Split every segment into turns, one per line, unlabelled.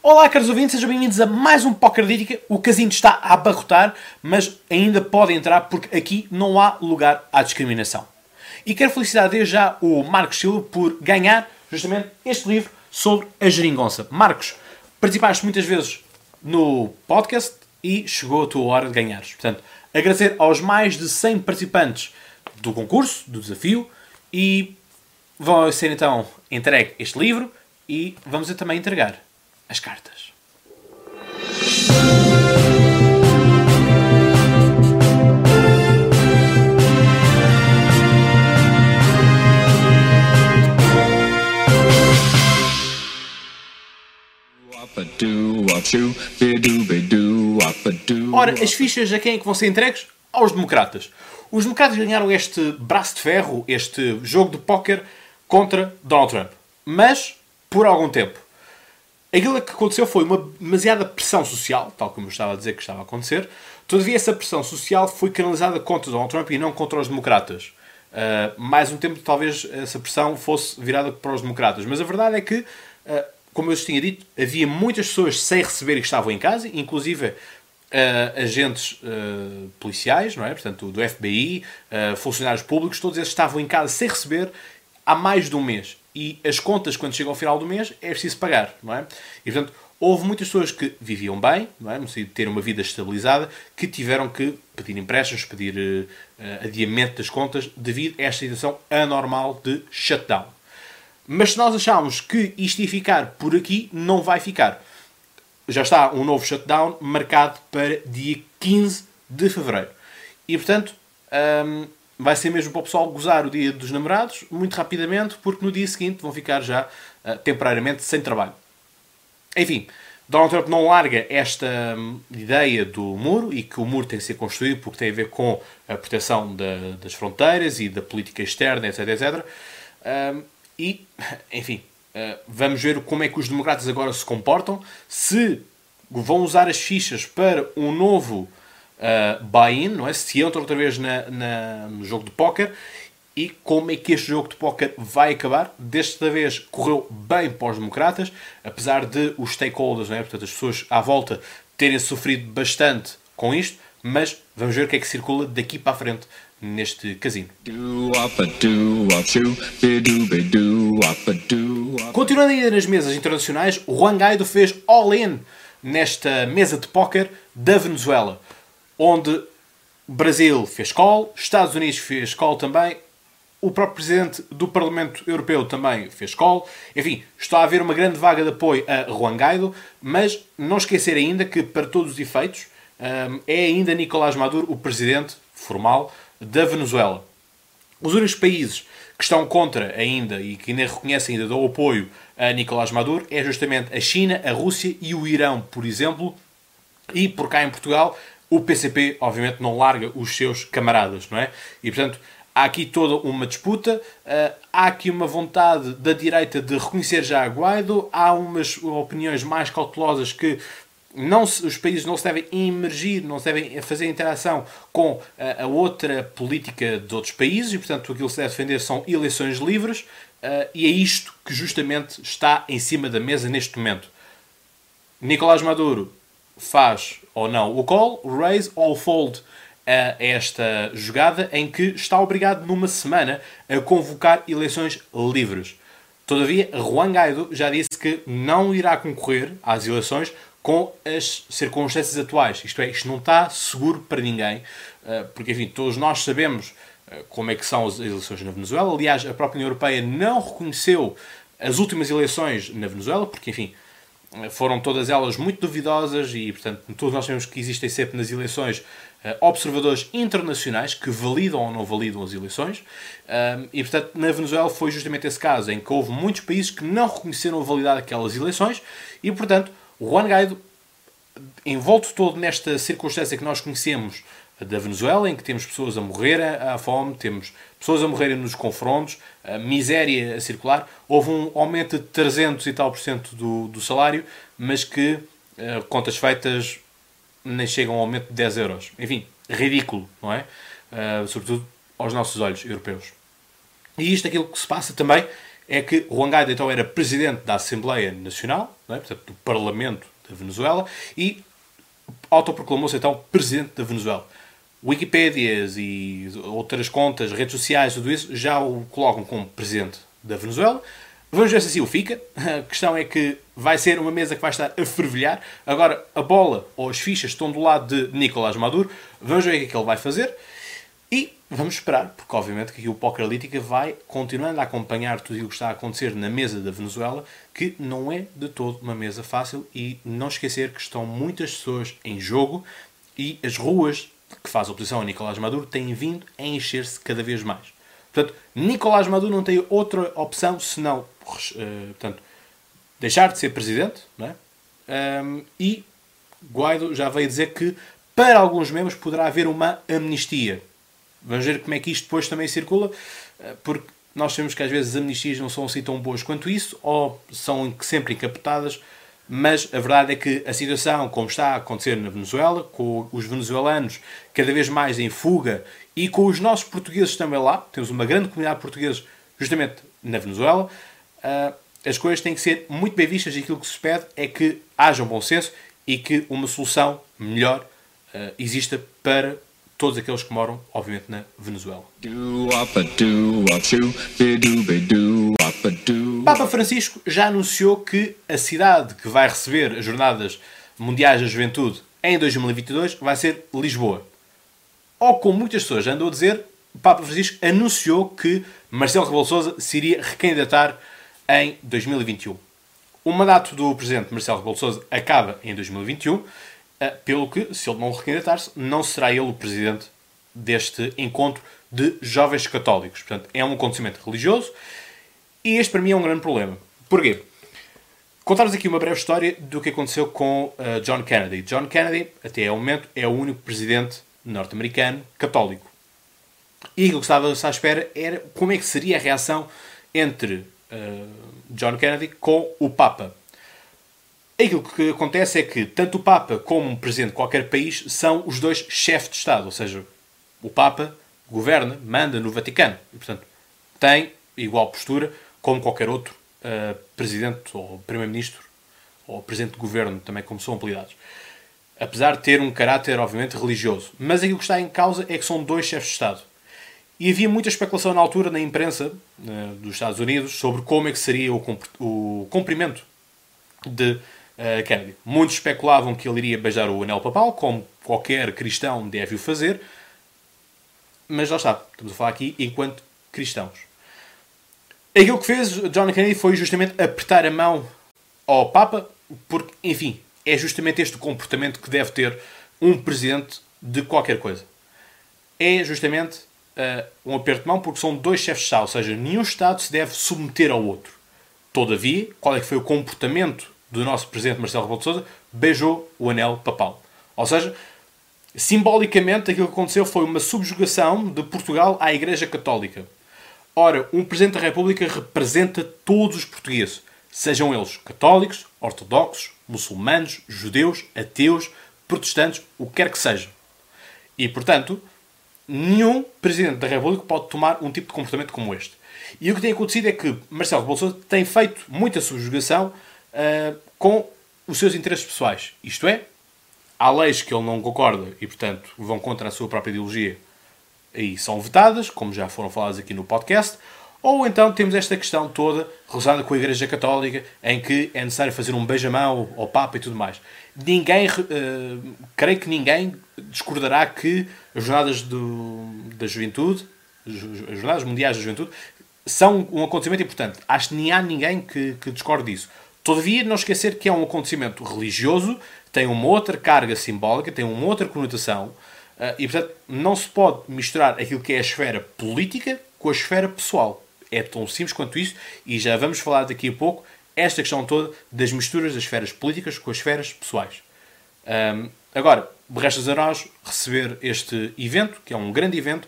Olá, caros ouvintes, sejam bem-vindos a mais um Poker Dítica. O casino está a abarrotar, mas ainda podem entrar porque aqui não há lugar à discriminação. E quero felicitar desde já o Marcos Silva por ganhar justamente este livro sobre a geringonça. Marcos, participaste muitas vezes no podcast e chegou a tua hora de ganhares. Portanto, agradecer aos mais de 100 participantes do concurso, do desafio, e vão ser então entregue este livro e vamos também entregar as cartas. Ora, as fichas a quem é que vão ser entregues? Aos democratas. Os democratas ganharam este braço de ferro, este jogo de póquer contra Donald Trump. Mas por algum tempo. Aquilo que aconteceu foi uma demasiada pressão social, tal como eu estava a dizer que estava a acontecer. Todavia, essa pressão social foi canalizada contra Donald Trump e não contra os democratas. Uh, mais um tempo, talvez essa pressão fosse virada para os democratas. Mas a verdade é que, uh, como eu vos tinha dito, havia muitas pessoas sem receber e que estavam em casa, inclusive uh, agentes policiais, não é? Portanto, do FBI, funcionários públicos, todos esses estavam em casa sem receber há mais de um mês e as contas, quando chegam ao final do mês, é preciso pagar, não é? E, portanto, houve muitas pessoas que viviam bem, não é? no sentido de ter uma vida estabilizada, que tiveram que pedir empréstimos, pedir uh, adiamento das contas, devido a esta situação anormal de shutdown. Mas se nós achamos que isto ia ficar por aqui, não vai ficar. Já está um novo shutdown marcado para dia 15 de fevereiro. E, portanto, um, vai ser mesmo para o pessoal gozar o dia dos namorados muito rapidamente, porque no dia seguinte vão ficar já uh, temporariamente sem trabalho. Enfim, Donald Trump não larga esta um, ideia do muro e que o muro tem que ser construído porque tem a ver com a proteção da, das fronteiras e da política externa, etc. etc. Um, e, enfim, uh, vamos ver como é que os democratas agora se comportam, se vão usar as fichas para um novo uh, buy-in, não é? Se entra outra vez na, na, no jogo de póquer e como é que este jogo de póquer vai acabar. Desta vez correu bem para os democratas, apesar de os stakeholders, não é? portanto as pessoas à volta, terem sofrido bastante com isto, mas vamos ver o que é que circula daqui para a frente neste casino. Continuando ainda nas mesas internacionais, o Juan Guaido fez all-in nesta mesa de póquer da Venezuela onde Brasil fez call, Estados Unidos fez call também, o próprio Presidente do Parlamento Europeu também fez call. Enfim, está a haver uma grande vaga de apoio a Juan Guaido, mas não esquecer ainda que, para todos os efeitos, hum, é ainda Nicolás Maduro o Presidente formal da Venezuela. Os únicos países que estão contra ainda e que ainda reconhecem ainda dão apoio a Nicolás Maduro é justamente a China, a Rússia e o Irão, por exemplo. E por cá em Portugal o PCP, obviamente, não larga os seus camaradas, não é? E, portanto, há aqui toda uma disputa, uh, há aqui uma vontade da direita de reconhecer já a Guaido, há umas opiniões mais cautelosas que não se, os países não se devem emergir, não se devem fazer interação com a, a outra política de outros países e, portanto, aquilo que se deve defender são eleições livres uh, e é isto que justamente está em cima da mesa neste momento. Nicolás Maduro faz ou não o call, raise ou fold a esta jogada em que está obrigado numa semana a convocar eleições livres. Todavia, Juan Guaido já disse que não irá concorrer às eleições com as circunstâncias atuais. Isto é, isto não está seguro para ninguém, eh, porque, enfim, todos nós sabemos eh, como é que são as eleições na Venezuela. Aliás, a própria União Europeia não reconheceu as últimas eleições na Venezuela, porque, enfim, foram todas elas muito duvidosas e, portanto, todos nós sabemos que existem sempre nas eleições uh, observadores internacionais que validam ou não validam as eleições. E, portanto, na Venezuela foi justamente esse caso em que houve muitos países que não reconheceram a validade daquelas eleições e, portanto, o Juan Guaido, envolto todo nesta circunstância que nós conhecemos da Venezuela, em que temos pessoas a morrer à fome, temos pessoas a morrerem nos confrontos, a miséria a circular. Houve um aumento de 300 e tal por cento do, do salário, mas que, uh, contas feitas, nem chegam a um aumento de 10 euros. Enfim, ridículo, não é? Uh, sobretudo aos nossos olhos europeus. E isto, aquilo que se passa também, é que Juan Guaido então era presidente da Assembleia Nacional, é? portanto, do Parlamento da Venezuela, e autoproclamou-se então presidente da Venezuela. Wikipédias e outras contas, redes sociais, tudo isso, já o colocam como presidente da Venezuela. Vamos ver se assim o fica. A questão é que vai ser uma mesa que vai estar a fervilhar. Agora, a bola ou as fichas estão do lado de Nicolás Maduro. Vamos ver o que é que ele vai fazer. E vamos esperar, porque obviamente que aqui o Analítica vai continuando a acompanhar tudo o que está a acontecer na mesa da Venezuela, que não é de todo uma mesa fácil e não esquecer que estão muitas pessoas em jogo e as ruas que faz oposição a Nicolás Maduro têm vindo a encher-se cada vez mais. Portanto, Nicolás Maduro não tem outra opção senão uh, portanto, deixar de ser presidente é? E Guaido já veio dizer que para alguns membros poderá haver uma amnistia. Vamos ver como é que isto depois também circula, eh, porque nós sabemos que às vezes as amnistias não são assim tão boas quanto isso, ou são sempre encapotadas, mas a verdade é que a situação, como está a acontecer na Venezuela, com os venezuelanos cada vez mais em fuga e com os nossos portugueses também lá, temos uma grande comunidade de portugueses justamente na Venezuela, eh, as coisas têm que ser muito bem vistas e aquilo que se pede é que haja um bom senso e que uma solução melhor eh, exista para todos aqueles que moram, obviamente, na Venezuela. Papa Francisco já anunciou que a cidade que vai receber as Jornadas Mundiais da Juventude em 2022 vai ser Lisboa. Ou como muitas pessoas andam a dizer, Papa Francisco anunciou que Marcelo Rebelo Sousa se iria recandidatar em 2021. O mandato do presidente Marcelo Rebelo Sousa acaba em 2021 eh, pelo que, se ele não recandidatar-se, não será ele o presidente deste encontro de jovens católicos. Portanto, é um acontecimento religioso e este para mim é um grande problema. Porquê? Contar-vos aqui uma breve história do que aconteceu com uh, John Kennedy. John Kennedy, até ao momento, é o único presidente norte-americano católico. E aquilo que estava à espera era como é que seria a reação entre uh, John Kennedy com o Papa. Aquilo que acontece é que tanto o Papa como o Presidente de qualquer país são os dois chefes de Estado, ou seja, o Papa governa, manda no Vaticano e, portanto, tem igual postura como qualquer outro uh, Presidente ou Primeiro-Ministro ou Presidente de Governo, também como são apelidados. Apesar de ter um caráter, obviamente, religioso. Mas aquilo que está em causa é que são dois chefes de Estado. E havia muita especulação na altura na imprensa uh, dos Estados Unidos sobre como é que seria o, o cumprimento de uh, Kennedy. Muitos especulavam que ele iria beijar o anel papal, como qualquer cristão deve o fazer, mas lá está, estamos a falar aqui enquanto cristãos. Aquilo que fez John Kennedy foi justamente apertar a mão ao Papa, porque, enfim, é justamente este o comportamento que deve ter um presidente de qualquer coisa. É justamente uh, um aperto de mão porque são dois chefes de Estado, ou seja, nenhum Estado se deve submeter ao outro. Todavia, qual é que foi o comportamento do nosso presidente Marcelo Rebelo de Sousa, beijou o anel papal. Ou seja, simbolicamente aquilo que aconteceu foi uma subjugação de Portugal à Igreja Católica. Ora, um Presidente da República representa todos os portugueses, sejam eles católicos, ortodoxos, muçulmanos, judeus, ateus, protestantes, o que quer que seja. E, portanto, nenhum Presidente da República pode tomar um tipo de comportamento como este. E o que tem acontecido é que Marcelo Rebelo tem feito muita subjugação uh, com os seus interesses pessoais. Isto é, há leis que ele não concorda e, portanto, vão contra a sua própria ideologia e são vetadas, como já foram faladas aqui no podcast. Ou então temos esta questão toda relacionada com a Igreja Católica, em que é necessário fazer um beijamão ao Papa e tudo mais. Ninguém, uh, creio que ninguém discordará que as jornadas do, da juventude, as jornadas mundiais da juventude, são um acontecimento importante. Acho que nem há ninguém que, que discorde disso. Todavia, não esquecer que é um acontecimento religioso, tem uma outra carga simbólica, tem uma outra conotação, eh, e portanto não se pode misturar aquilo que é a esfera política com a esfera pessoal. É tão simples quanto isso, e já vamos falar daqui a pouco esta questão toda das misturas das esferas políticas com as esferas pessoais. Um, agora, resta a nós receber este evento, que é um grande evento,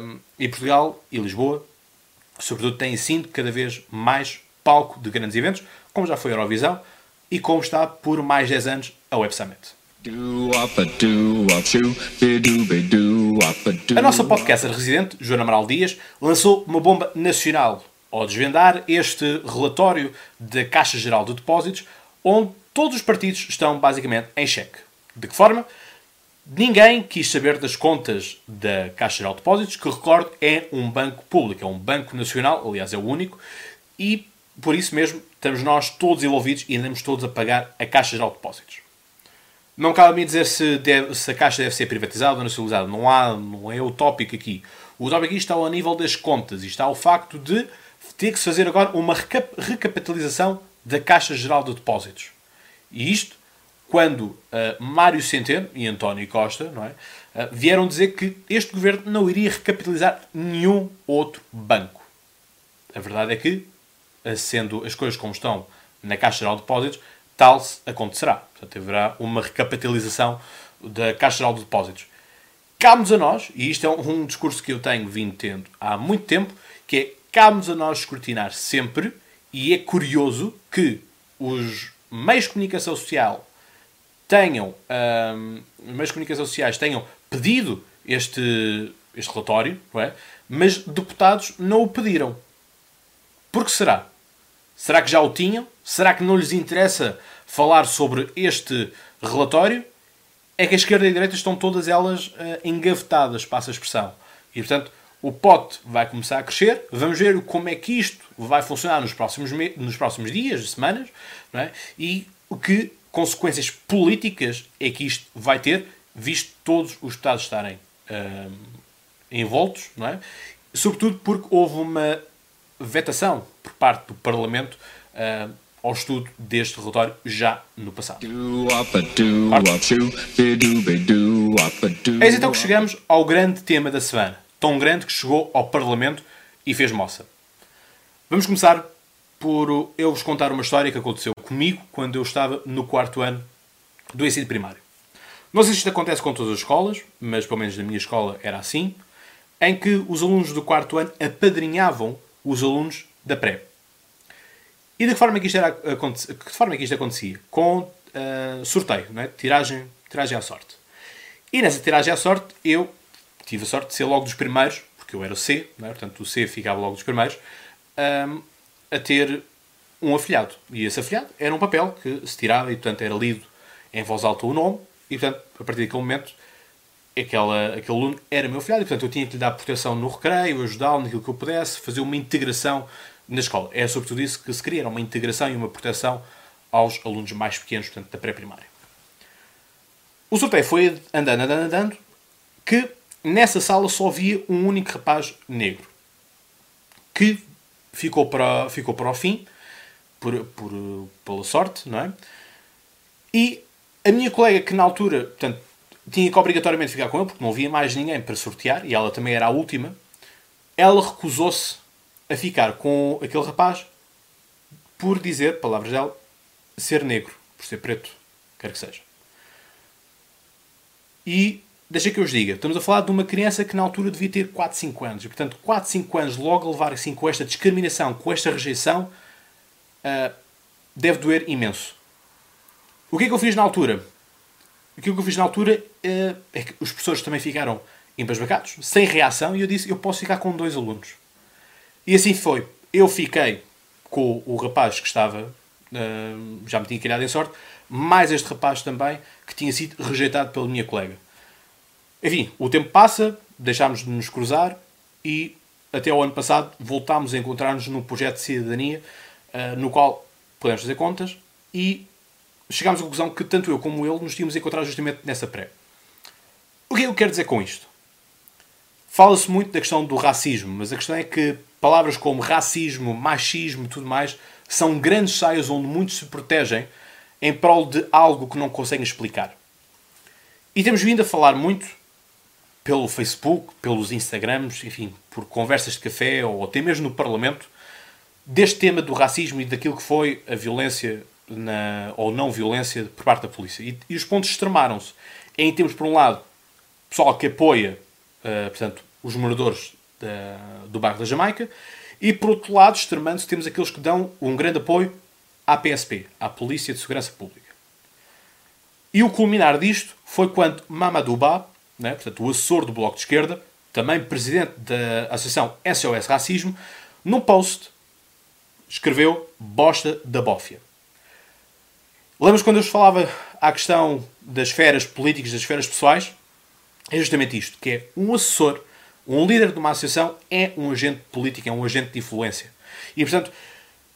um, e Portugal e Lisboa, sobretudo, têm sido cada vez mais palco de grandes eventos, como já foi a Eurovisão e como está por mais 10 anos a Web Summit. A nossa podcaster residente, Joana Amaral Dias, lançou uma bomba nacional ao desvendar este relatório da Caixa Geral de Depósitos, onde todos os partidos estão basicamente em xeque. De que forma? Ninguém quis saber das contas da Caixa Geral de Depósitos, que recordo é um banco público, é um banco nacional, aliás é o único, e por isso mesmo estamos nós todos envolvidos e andamos todos a pagar a Caixa Geral de Depósitos. Não cabe a mim dizer se, deve, se a Caixa deve ser privatizada ou nacionalizada. Não, há, não é o tópico aqui. O tópico aqui está ao nível das contas e está ao facto de ter que se fazer agora uma recapitalização da Caixa Geral de Depósitos. E isto quando uh, Mário Centeno e António Costa não é, uh, vieram dizer que este governo não iria recapitalizar nenhum outro banco. A verdade é que, sendo as coisas como estão na Caixa Geral de Depósitos, tal acontecerá. Portanto, haverá uma recapitalização da Caixa Geral de Depósitos. Cabe-nos a nós, e isto é um, discurso que eu tenho vindo tendo há muito tempo, que é cabe-nos a nós escrutinar sempre, e é curioso que os meios de comunicação social tenham, um, os meios de comunicação sociais tenham pedido este, este relatório, não é? mas deputados não o pediram. Por que será? Será que já o tinham? Será que não lhes interessa falar sobre este relatório? É que a esquerda e a direita estão todas elas uh, engavetadas, passa a expressão. E, portanto, o pote vai começar a crescer. Vamos ver como é que isto vai funcionar nos próximos, nos próximos dias, semanas, é? e o que consequências políticas é que isto vai ter, visto todos os Estados estarem uh, envoltos, não é? Sobretudo porque houve uma vetação por parte do Parlamento uh, ao estudo deste relatório já no passado. Eis então que chegamos ao grande tema da semana, tão grande que chegou ao Parlamento e fez moça. Vamos começar por eu vos contar uma história que aconteceu comigo quando eu estava no quarto ano do ensino primário. Não sei se isto acontece com todas as escolas, mas pelo menos na minha escola era assim, em que os alunos do quarto ano apadrinhavam os alunos da pré. E de que forma é que isto, era, que forma é que isto acontecia? Com uh, sorteio, é? tiragem, tiragem à sorte. E nessa tiragem à sorte eu tive a sorte de ser logo dos primeiros, porque eu era o C, é? portanto o C ficava logo dos primeiros, um, a ter um afilhado. E esse afilhado era um papel que se tirava e, portanto, era lido em voz alta o nome. E, portanto, a partir daquele momento, aquela, aquele aluno era meu afilhado. E, portanto, eu tinha que lhe dar proteção no recreio, ajudá-lo naquilo que eu pudesse, fazer uma integração na escola. É sobretudo isso que se queria, era uma integração e uma proteção aos alunos mais pequenos, portanto, da pré-primária. O sorteio foi andando, andando, andando, que nessa sala só havia um único rapaz negro, que ficou para, ficou para o fim, por, por, pela sorte, não é? E a minha colega, que na altura, portanto, tinha que obrigatoriamente ficar com ele, porque não havia mais ninguém para sortear, e ela também era a última, ela recusou-se a ficar com aquele rapaz por dizer, palavras dela, ser negro, por ser preto, quer que seja. E deixa que eu vos diga, estamos a falar de uma criança que na altura devia ter 4, 5 anos. E, portanto, 4, 5 anos logo a levar assim com esta discriminação, com esta rejeição, uh, deve doer imenso. O que é que eu fiz na altura? Aquilo que eu fiz na altura uh, é que os professores também ficaram embasbacados, sem reação, e eu disse, eu posso ficar com dois alunos. E assim foi. Eu fiquei com o rapaz que estava, uh, já me tinha criado em sorte, mais este rapaz também, que tinha sido rejeitado pela minha colega. Enfim, o tempo passa, deixámos de nos cruzar e até o ano passado voltámos a encontrar-nos num projeto de cidadania uh, no qual podemos fazer contas e chegámos à conclusão que tanto eu como ele nos tínhamos encontrado justamente nessa pré. O que é que eu quero dizer com isto? Fala-se muito da questão do racismo, mas a questão é que palavras como racismo, machismo e tudo mais são grandes saias onde muitos se protegem em prol de algo que não conseguem explicar. E temos vindo a falar muito pelo Facebook, pelos Instagrams, enfim, por conversas de café ou até mesmo no Parlamento, deste tema do racismo e daquilo que foi a violência na, ou não violência por parte da polícia. E, e os pontos extremaram-se. Em termos, por um lado, pessoal que apoia, uh, portanto, os moradores da, do bairro da Jamaica, e por outro lado, extremando-se, temos aqueles que dão um grande apoio à PSP, à Polícia de Segurança Pública. E o culminar disto foi quando Mamadou Ba, né, portanto, o assessor do Bloco de Esquerda, também presidente da Associação SOS Racismo, num post escreveu Bosta da Bófia. Lembras quando eu vos falava à questão das esferas políticas, das esferas pessoais? É justamente isto, que é um assessor, um líder de uma associação é um agente político, é um agente de influência. E, portanto,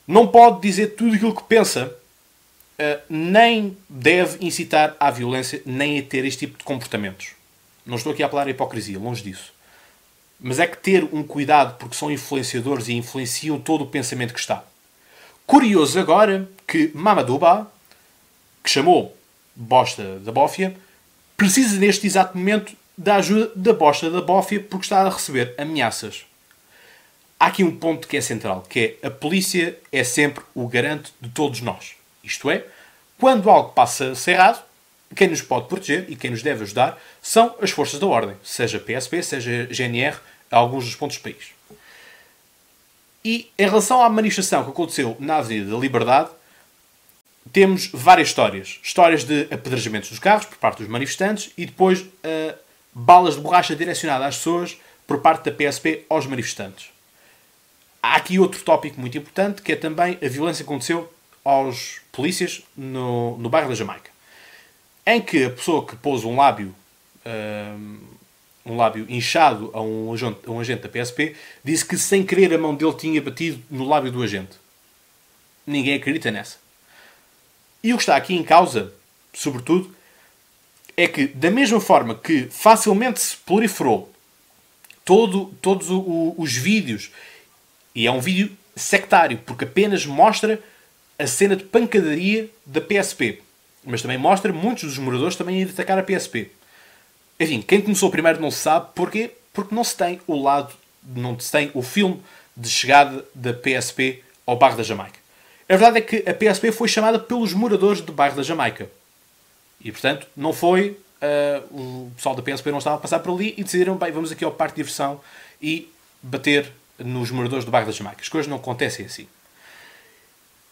não pode dizer tudo aquilo que pensa, eh, nem deve incitar à violência, nem a ter este tipo de comportamentos. Não estou aqui a falar a hipocrisia, longe disso. Mas é que ter um cuidado porque são influenciadores e influenciam todo o pensamento que está. Curioso agora que Mamadouba, chamou bosta da bófia, precisa neste exato momento da ajuda da bosta da bófia porque está a receber ameaças. Há aqui um ponto que é central, que é a polícia é sempre o garante de todos nós. Isto é, quando algo passa a ser errado, quem nos pode proteger e quem nos deve ajudar são as forças da ordem, seja PSP, seja GNR, alguns dos pontos do país. E em relação à manifestação que aconteceu na Avenida da Liberdade, temos várias histórias. Histórias de apedrejamentos dos carros por parte dos manifestantes e depois uh, balas de borracha direcionadas às pessoas por parte da PSP aos manifestantes. Há aqui outro tópico muito importante que é também a violência que aconteceu aos polícias no, no bairro da Jamaica. Em que a pessoa que pôs um lábio, um, um lábio inchado a um, a um agente da PSP disse que sem querer a mão dele tinha batido no lábio do agente. Ninguém acredita nessa. E o que está aqui em causa, sobretudo, é que, da mesma forma que facilmente se proliferou todo, todos o, o, os vídeos, e é um vídeo sectário, porque apenas mostra a cena de pancadaria da PSP, mas também mostra muitos dos moradores também ir atacar a PSP. Enfim, quem começou primeiro não se sabe porquê, porque não se tem o lado, não se tem o filme de chegada da PSP ao bairro da Jamaica. A verdade é que a PSP foi chamada pelos moradores do bairro da Jamaica. E, portanto, não foi... Uh, o pessoal da PSP não estava a passar por ali e decidiram, bem, vamos aqui ao parque de diversão e bater nos moradores do bairro da Jamaica. As coisas não acontecem assim.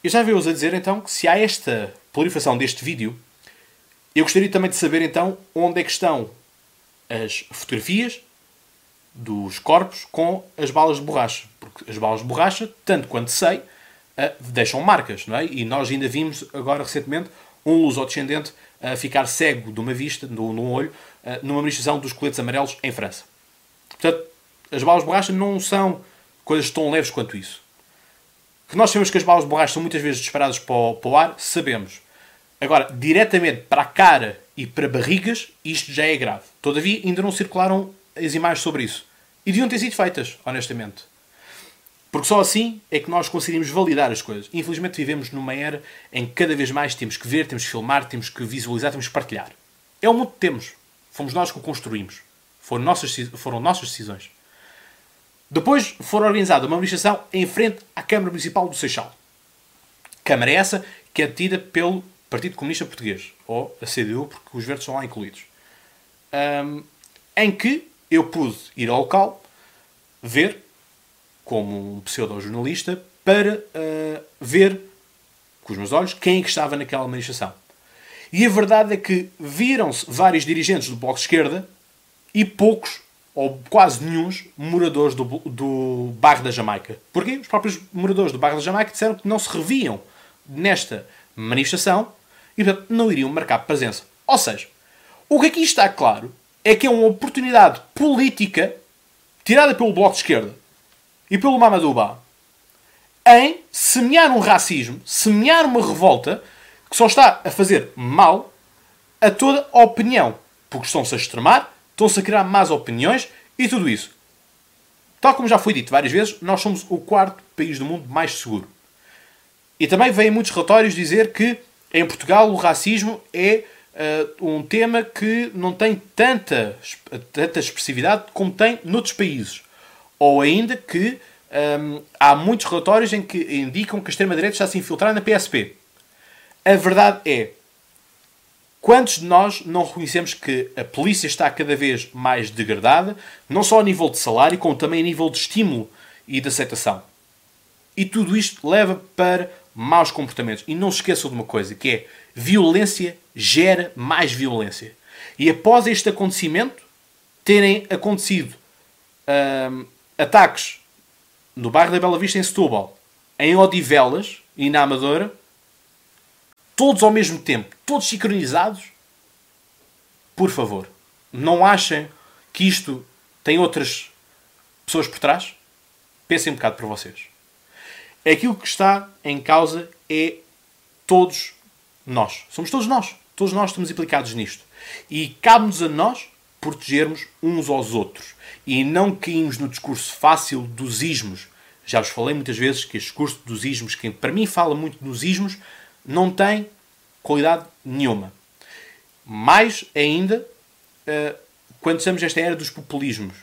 Eu já vi-vos a dizer, então, que se há esta proliferação deste vídeo, eu gostaria também de saber, então, onde é que estão as fotografias dos corpos com as balas de borracha. Porque as balas de borracha, tanto quanto sei, deixam marcas, não é? E nós ainda vimos agora recentemente um luso-descendente a ficar cego de uma vista, num olho, numa manifestação dos coletes amarelos em França. Portanto, as balas de borracha não são coisas tão leves quanto isso. Que nós sabemos que as balas de borracha são muitas vezes disparadas para o, para o ar, sabemos. Agora, diretamente para a cara e para barrigas, isto já é grave. Todavia, ainda não circularam as imagens sobre isso. E deviam ter sido feitas, honestamente. Porque só assim é que nós conseguimos validar as coisas. Infelizmente vivemos numa era em que cada vez mais temos que ver, temos que filmar, temos que visualizar, temos que partilhar. É o mundo que temos. Fomos nós que o construímos. Foram nossas, foram nossas decisões. Depois foram organizada uma manifestação em frente à Câmara Municipal do Seixal. Câmara essa que é detida pelo Partido Comunista Português, ou a CDU, porque os verdes são lá incluídos. Um, em que eu pude ir ao local, ver como um pseudo-jornalista para uh, ver com os meus olhos quem é que estava naquela manifestação. E a verdade é que viram-se vários dirigentes do Bloco de Esquerda e poucos, ou quase nenhum, moradores do, do bairro da Jamaica. Porquê? Os próprios moradores do bairro da Jamaica disseram que não se reviam nesta manifestação e, portanto, não iriam marcar presença. Ou seja, o que aqui está claro é que é uma oportunidade política tirada pelo Bloco de Esquerda e pelo Mamadouba em semear um racismo, semear uma revolta que só está a fazer mal a toda a opinião. Porque estão-se a extremar, estão-se a criar más opiniões e tudo isso. Tal como já foi dito várias vezes, nós somos o quarto país do mundo mais seguro. E também vêm muitos relatórios dizer que em Portugal o racismo é uh, um tema que não tem tanta, tanta expressividade como tem noutros países. Ou ainda que um, há muitos relatórios em que indicam que a extrema-direita está a se infiltrar na PSP. A verdade é, quantos de nós não reconhecemos que a polícia está cada vez mais degradada, não só a nível de salário, como também a nível de estímulo e de aceitação? E tudo isto leva para maus comportamentos. E não se esqueçam de uma coisa, que é violência gera mais violência. E após este acontecimento terem acontecido ataques no bairro da Bela Vista, em Setúbal, em Odivelas e na Amadora, todos ao mesmo tempo, todos sincronizados, por favor, não achem que isto tem outras pessoas por trás? Pensem um bocado para vocês. Aquilo que está em causa é todos nós. Somos todos nós. Todos nós estamos implicados nisto. E cabe-nos a nós protegermos uns aos outros. E não caímos no discurso fácil dos ismos. Já vos falei muitas vezes que este discurso dos ismos, quem para mim fala muito dos ismos, não tem qualidade nenhuma. Mais ainda, eh, quando estamos nesta era dos populismos,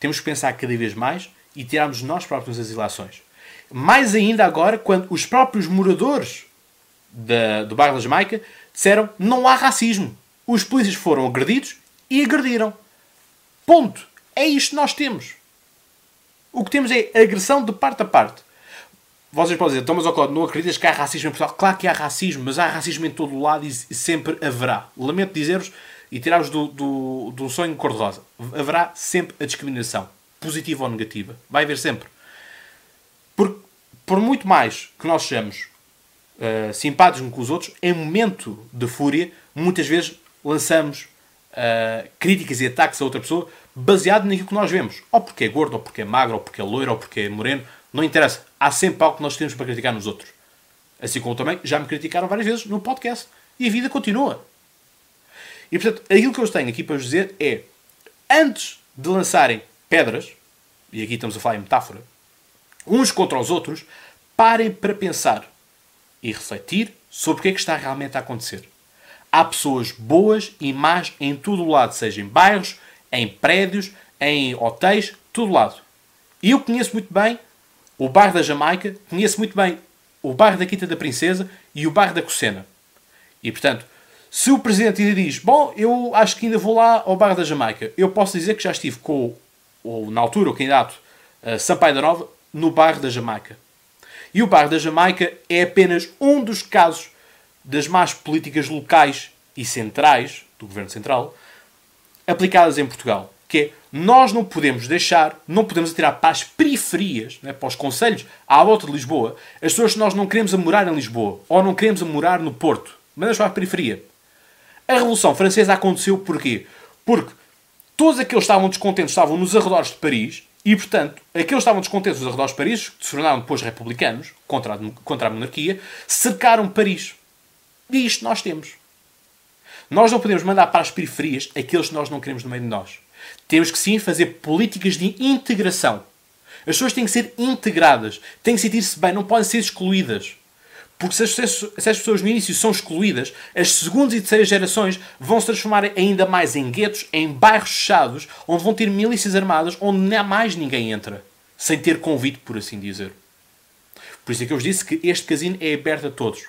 temos que pensar cada vez mais e tirarmos nós próprios as ilações. Mais ainda agora, quando os próprios moradores da, do bairro da Jamaica disseram não há racismo. Os polícias foram agredidos e agrediram. Ponto. É isto que nós temos. O que temos é agressão de parte a parte. Vocês podem dizer, Thomas Ocode, não acreditas que há racismo em Portugal? Claro que há racismo, mas há racismo em todo o lado e sempre haverá. Lamento dizer-vos e tirar-vos do, do, do sonho cor-de-rosa. Haverá sempre a discriminação, positiva ou negativa. Vai haver sempre. Por, por muito mais que nós sejamos uh, simpáticos uns com os outros, em momento de fúria, muitas vezes lançamos uh, críticas e ataques a outra pessoa baseado naquilo que nós vemos. Ou porque é gordo, ou porque é magro, ou porque é loiro, ou porque é moreno. Não interessa. Há sempre algo que nós temos para criticar nos outros. Assim como também já me criticaram várias vezes no podcast. E a vida continua. E portanto, aquilo que eu tenho aqui para vos dizer é: antes de lançarem pedras, e aqui estamos a falar em metáfora, uns contra os outros, parem para pensar e refletir sobre o que é que está realmente a acontecer. Há pessoas boas e más em todo o lado, seja em bairros, em prédios, em hotéis, todo lado. E eu conheço muito bem o bairro da Jamaica, conheço muito bem o bairro da Quinta da Princesa e o bairro da Cocena. E portanto, se o presidente ainda diz, bom, eu acho que ainda vou lá ao bairro da Jamaica, eu posso dizer que já estive com, ou na altura, o candidato uh, Sampaio da Nova, no bairro da Jamaica. E o bairro da Jamaica é apenas um dos casos das más políticas locais e centrais do governo central aplicadas em Portugal. Que é, nós não podemos deixar, não podemos atirar para as periferias, né, para os conselhos à volta de Lisboa, as pessoas que nós não queremos a morar em Lisboa ou não queremos a morar no Porto. Mas para a periferia. A Revolução Francesa aconteceu porquê? Porque todos aqueles que estavam descontentes estavam nos arredores de Paris e, portanto, aqueles que estavam descontentes nos arredores de Paris, que se tornaram depois republicanos, contra a, contra a monarquia, cercaram Paris. E isto nós temos. Nós não podemos mandar para as periferias aqueles que nós não queremos no meio de nós. Temos que sim fazer políticas de integração. As pessoas têm que ser integradas, têm que sentir-se bem, não podem ser excluídas. Porque se as, se as, pessoas no início são excluídas, as segundas e terceiras gerações vão se transformar ainda mais em guetos, em bairros fechados, onde vão ter milícias armadas, onde nem mais ninguém entra, sem ter convite, por assim dizer. Por isso é que eu vos disse que este casino é aberto a todos.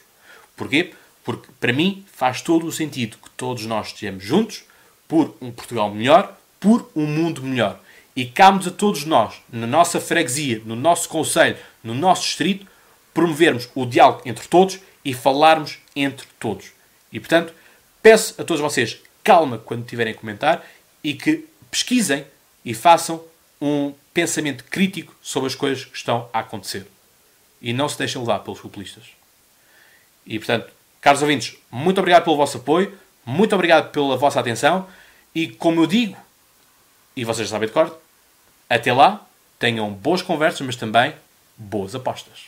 Porquê? Porque para mim faz todo o sentido que todos nós estejamos juntos por um Portugal melhor, por um mundo melhor. E cabe-nos a todos nós, na nossa freguesia, no nosso conselho, no nosso distrito, promovermos o diálogo entre todos e falarmos entre todos. E portanto, peço a todos vocês calma quando tiverem a comentar e que pesquisem e façam um pensamento crítico sobre as coisas que estão a acontecer. E não se deixem levar pelos populistas. E portanto, Caros ouvintes, muito obrigado pelo vosso apoio, muito obrigado pela vossa atenção e, como eu digo, e vocês já sabem de cor, até lá, tenham boas conversas, mas também boas apostas.